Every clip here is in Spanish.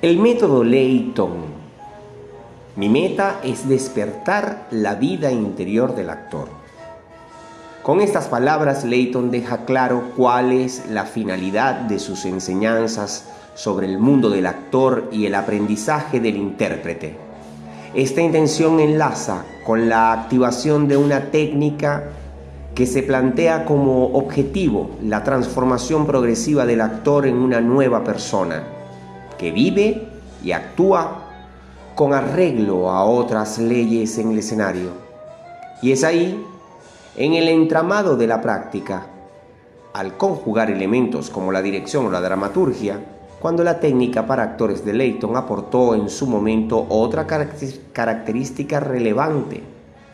El método Layton. Mi meta es despertar la vida interior del actor. Con estas palabras, Layton deja claro cuál es la finalidad de sus enseñanzas sobre el mundo del actor y el aprendizaje del intérprete. Esta intención enlaza con la activación de una técnica que se plantea como objetivo la transformación progresiva del actor en una nueva persona que vive y actúa con arreglo a otras leyes en el escenario. Y es ahí, en el entramado de la práctica, al conjugar elementos como la dirección o la dramaturgia, cuando la técnica para actores de Leighton aportó en su momento otra característica relevante,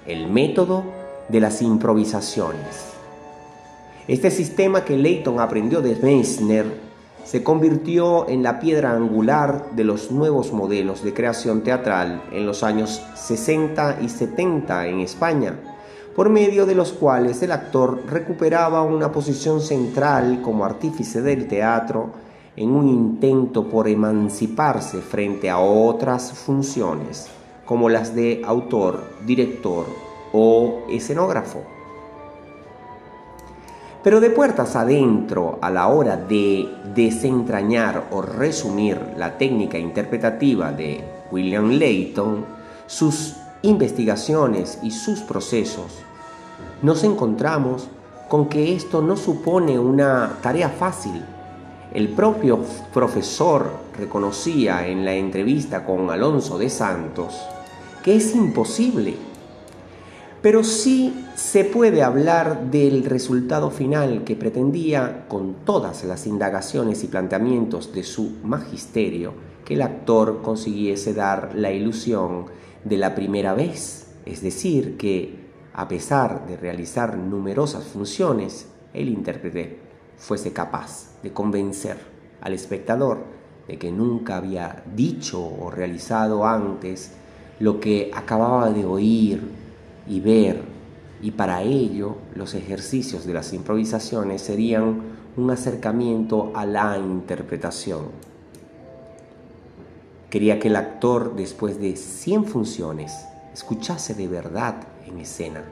el método de las improvisaciones. Este sistema que Leighton aprendió de Meissner se convirtió en la piedra angular de los nuevos modelos de creación teatral en los años 60 y 70 en España, por medio de los cuales el actor recuperaba una posición central como artífice del teatro en un intento por emanciparse frente a otras funciones, como las de autor, director o escenógrafo. Pero de puertas adentro, a la hora de desentrañar o resumir la técnica interpretativa de William Layton, sus investigaciones y sus procesos, nos encontramos con que esto no supone una tarea fácil. El propio profesor reconocía en la entrevista con Alonso de Santos que es imposible pero sí se puede hablar del resultado final que pretendía, con todas las indagaciones y planteamientos de su magisterio, que el actor consiguiese dar la ilusión de la primera vez, es decir, que a pesar de realizar numerosas funciones, el intérprete fuese capaz de convencer al espectador de que nunca había dicho o realizado antes lo que acababa de oír y ver, y para ello los ejercicios de las improvisaciones serían un acercamiento a la interpretación. Quería que el actor, después de 100 funciones, escuchase de verdad en escena,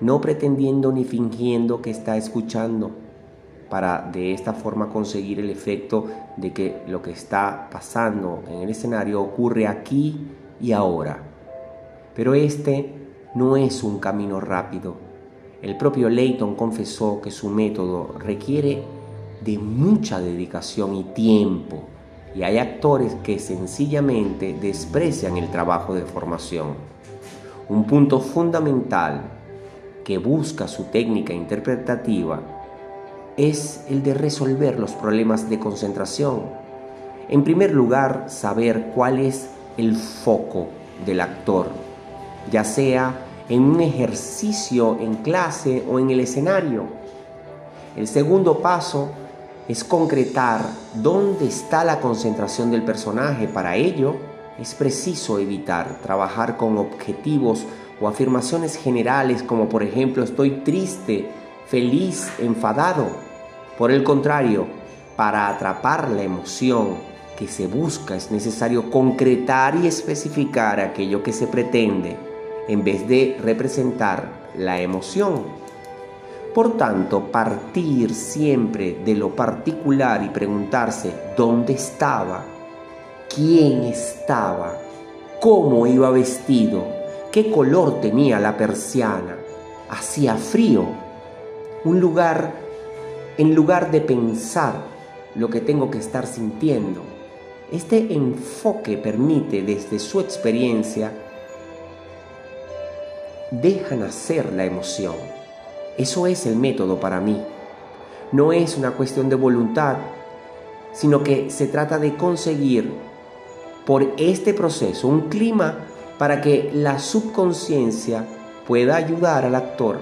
no pretendiendo ni fingiendo que está escuchando, para de esta forma conseguir el efecto de que lo que está pasando en el escenario ocurre aquí y ahora. Pero este no es un camino rápido. El propio Leighton confesó que su método requiere de mucha dedicación y tiempo, y hay actores que sencillamente desprecian el trabajo de formación. Un punto fundamental que busca su técnica interpretativa es el de resolver los problemas de concentración. En primer lugar, saber cuál es el foco del actor ya sea en un ejercicio en clase o en el escenario. El segundo paso es concretar dónde está la concentración del personaje. Para ello es preciso evitar trabajar con objetivos o afirmaciones generales como por ejemplo estoy triste, feliz, enfadado. Por el contrario, para atrapar la emoción que se busca es necesario concretar y especificar aquello que se pretende en vez de representar la emoción. Por tanto, partir siempre de lo particular y preguntarse dónde estaba, quién estaba, cómo iba vestido, qué color tenía la persiana, hacía frío, un lugar, en lugar de pensar lo que tengo que estar sintiendo. Este enfoque permite desde su experiencia deja nacer la emoción. Eso es el método para mí. No es una cuestión de voluntad, sino que se trata de conseguir por este proceso un clima para que la subconsciencia pueda ayudar al actor.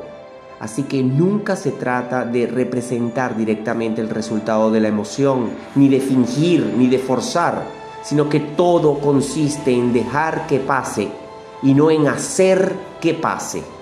Así que nunca se trata de representar directamente el resultado de la emoción, ni de fingir, ni de forzar, sino que todo consiste en dejar que pase y no en hacer que pase.